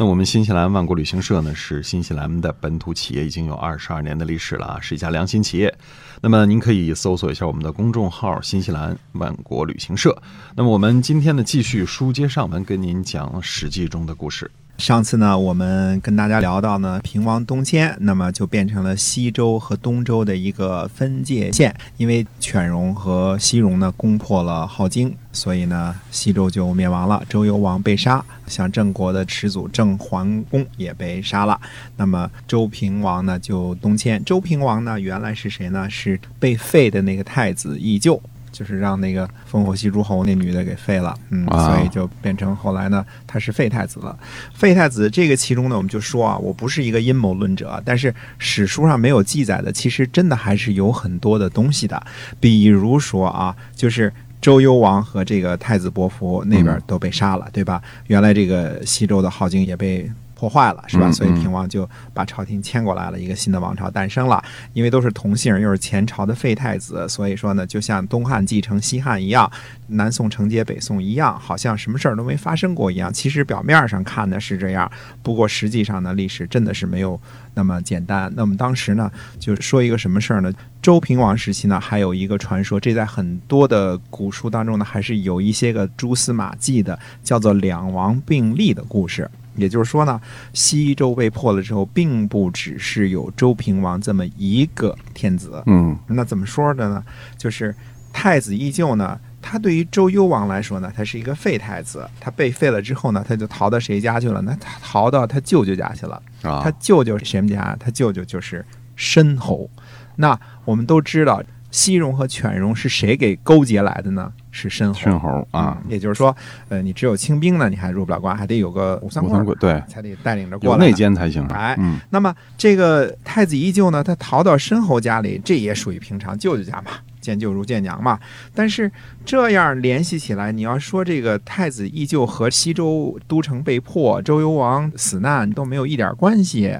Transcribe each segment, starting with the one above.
那我们新西兰万国旅行社呢，是新西兰的本土企业，已经有二十二年的历史了啊，是一家良心企业。那么您可以搜索一下我们的公众号“新西兰万国旅行社”。那么我们今天呢，继续书接上文，跟您讲《史记》中的故事。上次呢，我们跟大家聊到呢，平王东迁，那么就变成了西周和东周的一个分界线。因为犬戎和西戎呢攻破了镐京，所以呢，西周就灭亡了，周幽王被杀，像郑国的始祖郑桓公也被杀了。那么周平王呢就东迁。周平王呢原来是谁呢？是被废的那个太子义臼。就是让那个烽火戏诸侯那女的给废了，嗯，所以就变成后来呢，他是废太子了。废太子这个其中呢，我们就说啊，我不是一个阴谋论者，但是史书上没有记载的，其实真的还是有很多的东西的。比如说啊，就是周幽王和这个太子伯服那边都被杀了，对吧？原来这个西周的镐京也被。破坏了是吧？所以平王就把朝廷迁过来了，一个新的王朝诞生了。因为都是同姓，又是前朝的废太子，所以说呢，就像东汉继承西汉一样，南宋承接北宋一样，好像什么事儿都没发生过一样。其实表面上看的是这样，不过实际上呢，历史真的是没有那么简单。那么当时呢，就说一个什么事儿呢？周平王时期呢，还有一个传说，这在很多的古书当中呢，还是有一些个蛛丝马迹的，叫做两王并立的故事。也就是说呢，西周被破了之后，并不只是有周平王这么一个天子。嗯，那怎么说的呢？就是太子依旧呢，他对于周幽王来说呢，他是一个废太子。他被废了之后呢，他就逃到谁家去了？那他逃到他舅舅家去了。啊，他舅舅是谁家？他舅舅就是申侯。那我们都知道。西戎和犬戎是谁给勾结来的呢？是申侯。申侯啊，也就是说，呃，你只有清兵呢，你还入不了关，还得有个武三桂，对，才得带领着过来。内奸才行。哎，那么这个太子依旧呢，他逃到申侯家里，这也属于平常舅舅家嘛，见舅如见娘嘛。但是这样联系起来，你要说这个太子依旧和西周都城被破、周幽王死难都没有一点关系。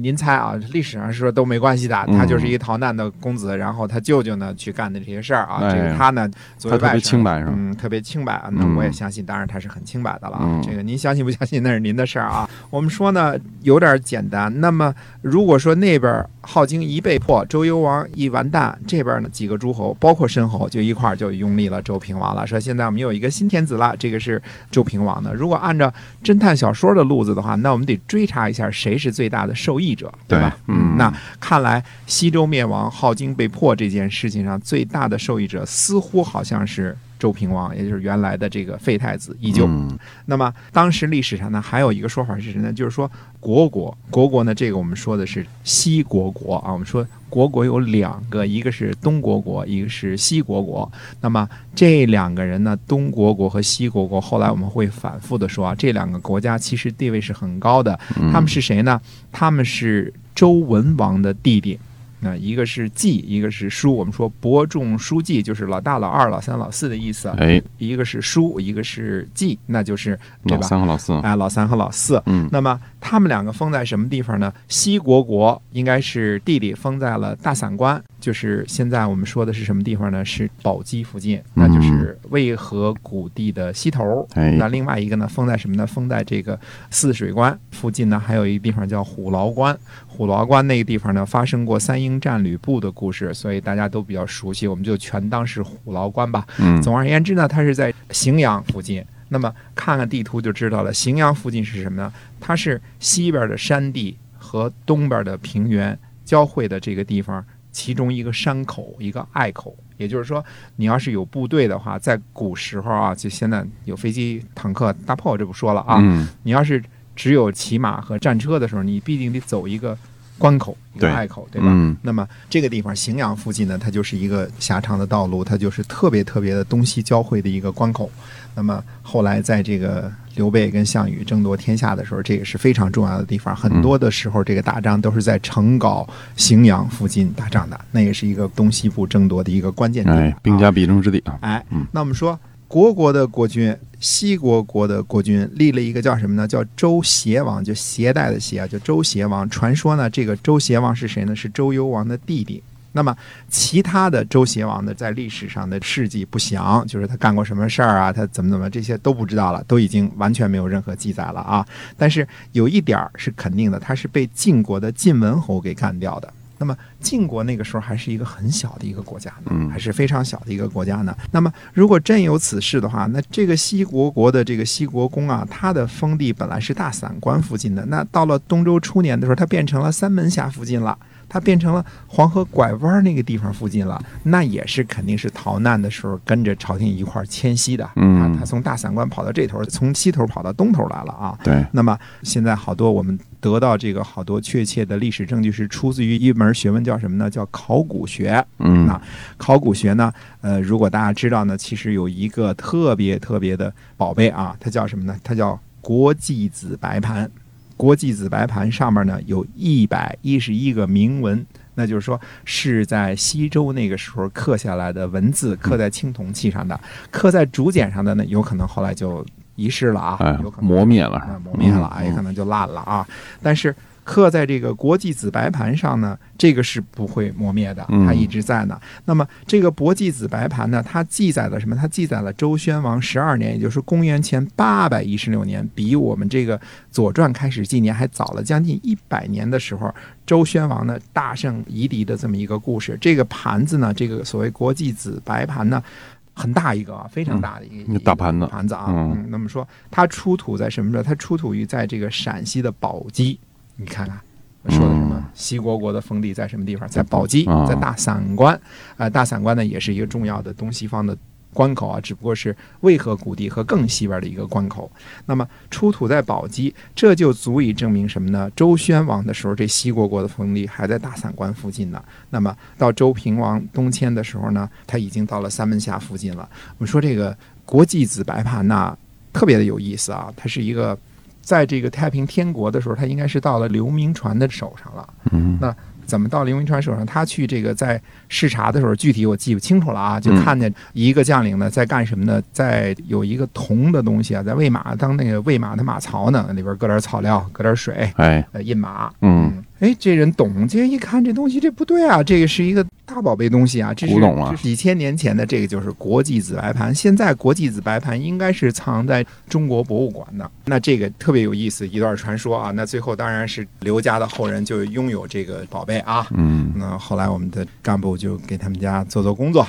您猜啊？历史上是说都没关系的，他就是一个逃难的公子，然后他舅舅呢去干的这些事儿啊，这个他呢作为外甥，清白是吧？嗯，特别清白。那我也相信，当然他是很清白的了。这个您相信不相信那是您的事儿啊。我们说呢有点简单。那么如果说那边镐京一被破，周幽王一完蛋，这边呢几个诸侯，包括申侯，就一块儿就拥立了周平王了。说现在我们有一个新天子了，这个是周平王的。如果按照侦探小说的路子的话，那我们得追查一下谁是最大的受。益者对吧？嗯，那看来西周灭亡、镐京被破这件事情上最大的受益者，似乎好像是周平王，也就是原来的这个废太子依旧。那么当时历史上呢，还有一个说法是什么呢？就是说国国国国呢，这个我们说的是西国国啊。我们说国国有两个，一个是东国国，一个是西国国。那么这两个人呢，东国国和西国国，后来我们会反复的说啊，这两个国家其实地位是很高的。他们是谁呢？他们是周文王的弟弟。那一个是季，一个是叔。我们说伯仲叔季，就是老大、老二、老三、老四的意思。哎，一个是叔，一个是季，那就是老三和老四。哎，老三和老四。嗯，那么他们两个封在什么地方呢？西国国应该是弟弟封在了大散关，就是现在我们说的是什么地方呢？是宝鸡附近，那就是渭河谷地的西头。哎，那另外一个呢，封在什么呢？封在这个泗水关附近呢，还有一个地方叫虎牢关。虎牢关那个地方呢，发生过三英战吕布的故事，所以大家都比较熟悉，我们就全当是虎牢关吧。嗯，总而言之呢，它是在荥阳附近。那么看看地图就知道了，荥阳附近是什么呢？它是西边的山地和东边的平原交汇的这个地方，其中一个山口，一个隘口。也就是说，你要是有部队的话，在古时候啊，就现在有飞机、坦克、大炮，这不说了啊。嗯，你要是。只有骑马和战车的时候，你必定得走一个关口，一个隘口，对吧？嗯那么这个地方荥阳附近呢，它就是一个狭长的道路，它就是特别特别的东西交汇的一个关口。那么后来在这个刘备跟项羽争夺天下的时候，这也是非常重要的地方。很多的时候，这个打仗都是在成皋、荥阳附近打仗的，那也是一个东西部争夺的一个关键点。哎，兵啊家必争之地啊。哎嗯，那我们说国国的国君，西国国的国君立了一个叫什么呢？叫周邪王，就携带的携啊，叫周邪王。传说呢，这个周邪王是谁呢？是周幽王的弟弟。那么其他的周邪王的在历史上的事迹不详，就是他干过什么事儿啊，他怎么怎么这些都不知道了，都已经完全没有任何记载了啊。但是有一点儿是肯定的，他是被晋国的晋文侯给干掉的。那么晋国那个时候还是一个很小的一个国家呢，嗯还是非常小的一个国家呢。那么如果真有此事的话，那这个西国国的这个西国公啊，他的封地本来是大散关附近的，那到了东周初年的时候，它变成了三门峡附近了。它变成了黄河拐弯那个地方附近了，那也是肯定是逃难的时候跟着朝廷一块儿迁徙的。嗯啊，他从大散关跑到这头，从西头跑到东头来了啊。对，那么现在好多我们得到这个好多确切的历史证据是出自于一门学问叫什么呢？叫考古学。嗯那考古学呢，呃，如果大家知道呢，其实有一个特别特别的宝贝啊，它叫什么呢？它叫国际紫白盘。国际紫白盘上面呢有一百一十一个铭文，那就是说是在西周那个时候刻下来的文字，刻在青铜器上的，刻在竹简上的呢，有可能后来就遗失了啊，哎有可，能磨灭了啊，磨灭了，嗯也可能就烂了啊。但是刻在这个国际子白盘上呢，这个是不会磨灭的，嗯它一直在呢。那么这个国际子白盘呢，它记载了什么？它记载了周宣王十二年，也就是公元前八百一十六年，比我们这个《左传》开始纪年还早了将近一百年的时候，周宣王呢大胜夷狄的这么一个故事。这个盘子呢，这个所谓国际子白盘呢。很大一个啊，非常大的一个、大盘子盘子啊，那么说它出土在什么时候？它出土于在这个陕西的宝鸡，你看看。说的什么嗯？西国国的封地在什么地方？在宝鸡啊，在大散关。啊，大散关呢也是一个重要的东西方的关口啊，只不过是渭河谷地和更西边的一个关口。那么出土在宝鸡，这就足以证明什么呢？周宣王的时候，这西国国的封地还在大散关附近呢。那么到周平王东迁的时候呢，他已经到了三门峡附近了。我们说这个国际子白盘呐，特别的有意思啊，它是一个。在这个太平天国的时候，他应该是到了刘铭传的手上了。嗯那怎么到刘铭传手上？他去这个在视察的时候，具体我记不清楚了啊，就嗯看见一个将领呢在干什么呢？在有一个铜的东西啊，在喂马，当那个喂马的马槽呢，里边搁点草料，搁点水，哎，呃，印马。嗯，哎，这人懂，这一看这东西，这不对啊，这个是一个大宝贝东西啊，这是古董啊几千年前的，这个就是国际紫白盘。现在国际紫白盘应该是藏在中国博物馆的。那这个特别有意思，一段传说啊。那最后当然是刘家的后人就拥有这个宝贝啊。嗯，那后来我们的干部就给他们家做做工作，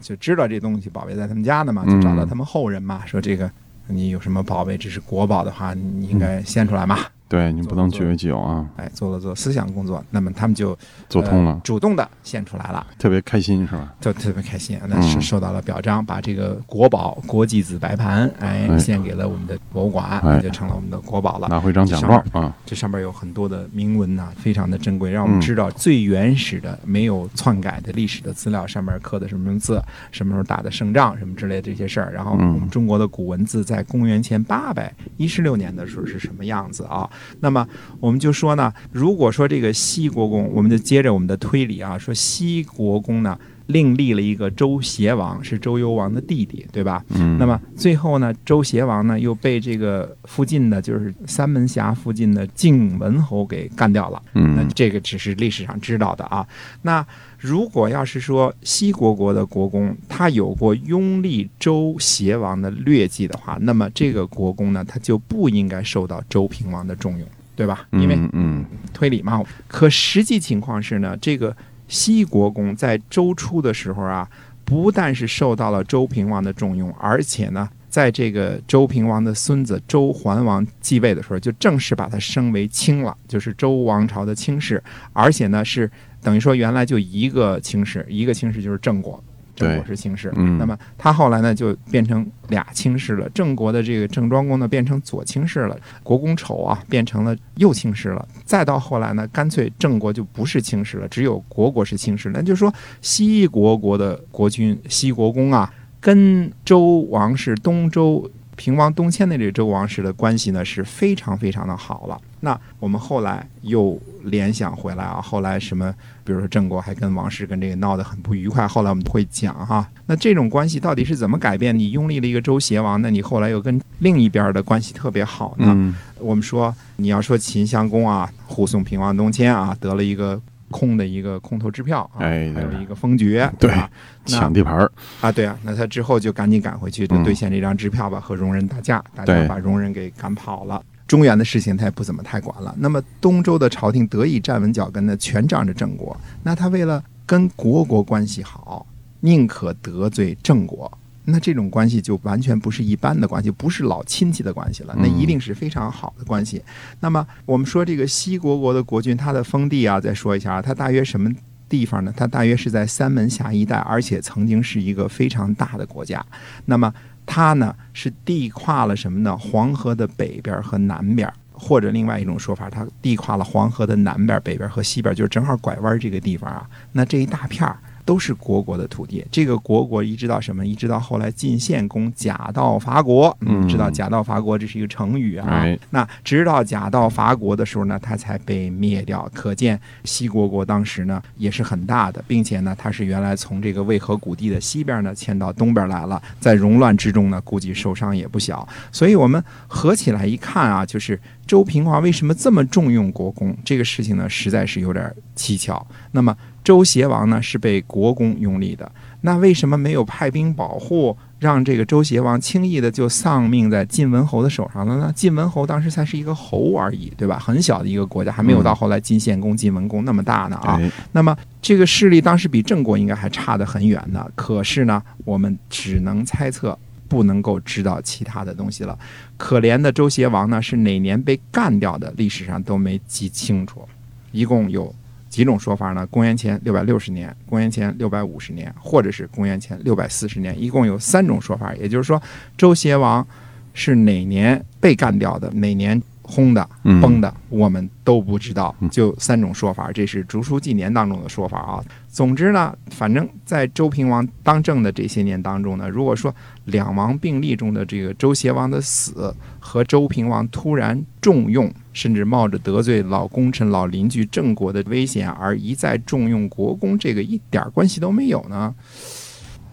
就知道这东西宝贝在他们家呢嘛，嗯就找到他们后人嘛，说这个你有什么宝贝，这是国宝的话，你应该献出来嘛。对你不能据为己有啊，哎，做了做思想工作，那么他们就做通了呃，主动的献出来了，特别开心是吧？就特别开心，那是嗯受到了表彰，把这个国宝国际紫白盘，哎，哎献给了我们的博物馆，哎就成了我们的国宝了。拿回张奖状啊，这上面有很多的铭文呐、非常的珍贵，让我们嗯知道最原始的、没有篡改的历史的资料，上面刻的什么字，什么时候打的胜仗，什么之类的这些事儿。然后嗯我们中国的古文字在公元前八百一十六年的时候是什么样子啊？那么我们就说呢，如果说这个西国公，我们就接着我们的推理啊，说西国公呢。另立了一个周邪王，是周幽王的弟弟，对吧？嗯，那么最后呢，周邪王呢又被这个附近的，就是三门峡附近的晋文侯给干掉了。那嗯这个只是历史上知道的啊。那如果要是说西国国的国公他有过拥立周邪王的劣迹的话，那么这个国公呢，他就不应该受到周平王的重用，对吧？因为嗯嗯推理嘛。可实际情况是呢，这个西国公在周初的时候啊，不但是受到了周平王的重用，而且呢，在这个周平王的孙子周桓王继位的时候，就正式把他升为卿了，就是周王朝的卿氏，而且呢是等于说原来就一个卿氏，一个卿氏就是郑国。郑国是卿氏。嗯那么他后来呢就变成俩卿氏了，郑国的这个郑庄公呢变成左卿氏了，国公丑啊变成了右卿氏了，再到后来呢，干脆郑国就不是卿氏了，只有国国是卿氏。那就是说西国国的国君西国公啊，跟周王室东周。平王东迁的这个周王室的关系呢是非常非常的好了。那我们后来又联想回来啊，后来什么，比如说郑国还跟王室跟这个闹得很不愉快，后来我们会讲哈。那这种关系到底是怎么改变？你拥立了一个周邪王，那你后来又跟另一边的关系特别好呢？嗯我们说你要说秦襄公啊，护送平王东迁啊，得了一个空的一个空头支票啊，哎还有一个封爵，对抢地盘儿，啊，对啊，那他之后就赶紧赶回去，就嗯兑现这张支票吧，和戎人打架，大对家把戎人给赶跑了。中原的事情他也不怎么太管了。那么东周的朝廷得以站稳脚跟呢，全仗着郑国。那他为了跟国国关系好，宁可得罪郑国。那这种关系就完全不是一般的关系，不是老亲戚的关系了，那一定是非常好的关系。那么我们说这个西国国的国君，他的封地啊，再说一下啊，他大约什么地方呢？他大约是在三门峡一带，而且曾经是一个非常大的国家。那么它呢是地跨了什么呢？黄河的北边和南边，或者另外一种说法，它地跨了黄河的南边、北边和西边，就是正好拐弯这个地方啊。那这一大片儿。都是国国的土地，这个国国一直到什么？一直到后来晋献公假道伐国，嗯知道假道伐国这是一个成语啊。哎那直到假道伐国的时候呢，它才被灭掉。可见西国国当时呢也是很大的，并且呢，它是原来从这个渭河谷地的西边呢迁到东边来了，在戎乱之中呢，估计受伤也不小。所以我们合起来一看啊，就是周平王为什么这么重用国公？这个事情呢，实在是有点蹊跷。那么周邪王呢是被国公拥立的，那为什么没有派兵保护，让这个周邪王轻易的就丧命在晋文侯的手上了呢？晋文侯当时才是一个侯而已，对吧？很小的一个国家，还没有到后来晋献公、晋文公那么大呢啊。哎那么这个势力当时比郑国应该还差得很远呢，可是呢，我们只能猜测。不能够知道其他的东西了。可怜的周邪王呢，是哪年被干掉的，历史上都没记清楚。一共有几种说法呢？公元前六百六十年、公元前六百五十年，或者是公元前六百四十年，一共有三种说法。也就是说，周邪王是哪年被干掉的，哪年轰的、嗯崩的，我们都不知道嗯。就三种说法，这是《竹书纪年》当中的说法啊。总之呢，反正在周平王当政的这些年当中呢，如果说两王并立中的这个周邪王的死和周平王突然重用，甚至冒着得罪老功臣、老邻居郑国的危险而一再重用国公，这个一点关系都没有呢，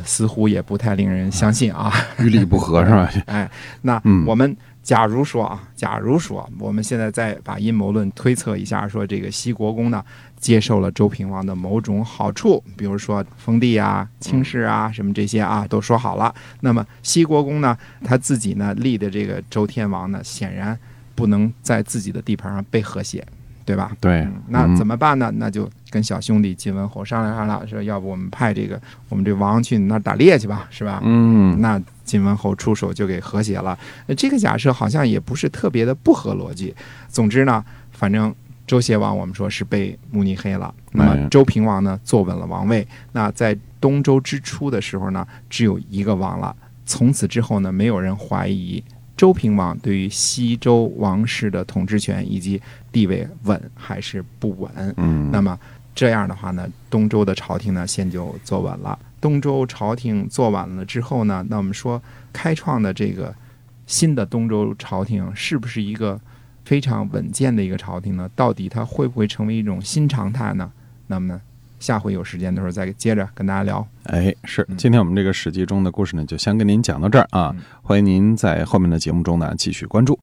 似乎也不太令人相信啊。与理不合是吧？哎，那嗯我们假如说啊，假如说我们现在再把阴谋论推测一下，说这个西国公呢接受了周平王的某种好处，比如说封地啊、轻视啊什么这些啊都说好了。那么西国公呢，他自己呢立的这个周天王呢，显然不能在自己的地盘上被和谐，对吧？对嗯，那怎么么办呢？那就跟小兄弟晋文侯商量商量，说要不我们派这个我们这王去你那儿打猎去吧，是吧？嗯那晋文侯出手就给和谐了。呃这个假设好像也不是特别的不合逻辑。总之呢，反正周邪王我们说是被慕尼黑了，那哎么周平王呢坐稳了王位。那在东周之初的时候呢，只有一个王了。从此之后呢，没有人怀疑周平王对于西周王室的统治权以及地位稳还是不稳。嗯，那么这样的话呢，东周的朝廷呢，先就坐稳了。东周朝廷坐稳了之后呢，那我们说开创的这个新的东周朝廷是不是一个非常稳健的一个朝廷呢？到底它会不会成为一种新常态呢？那么呢，下回有时间的时候再接着跟大家聊。哎，是嗯今天我们这个《史记》中的故事呢，就先跟您讲到这儿啊嗯。欢迎您在后面的节目中呢继续关注。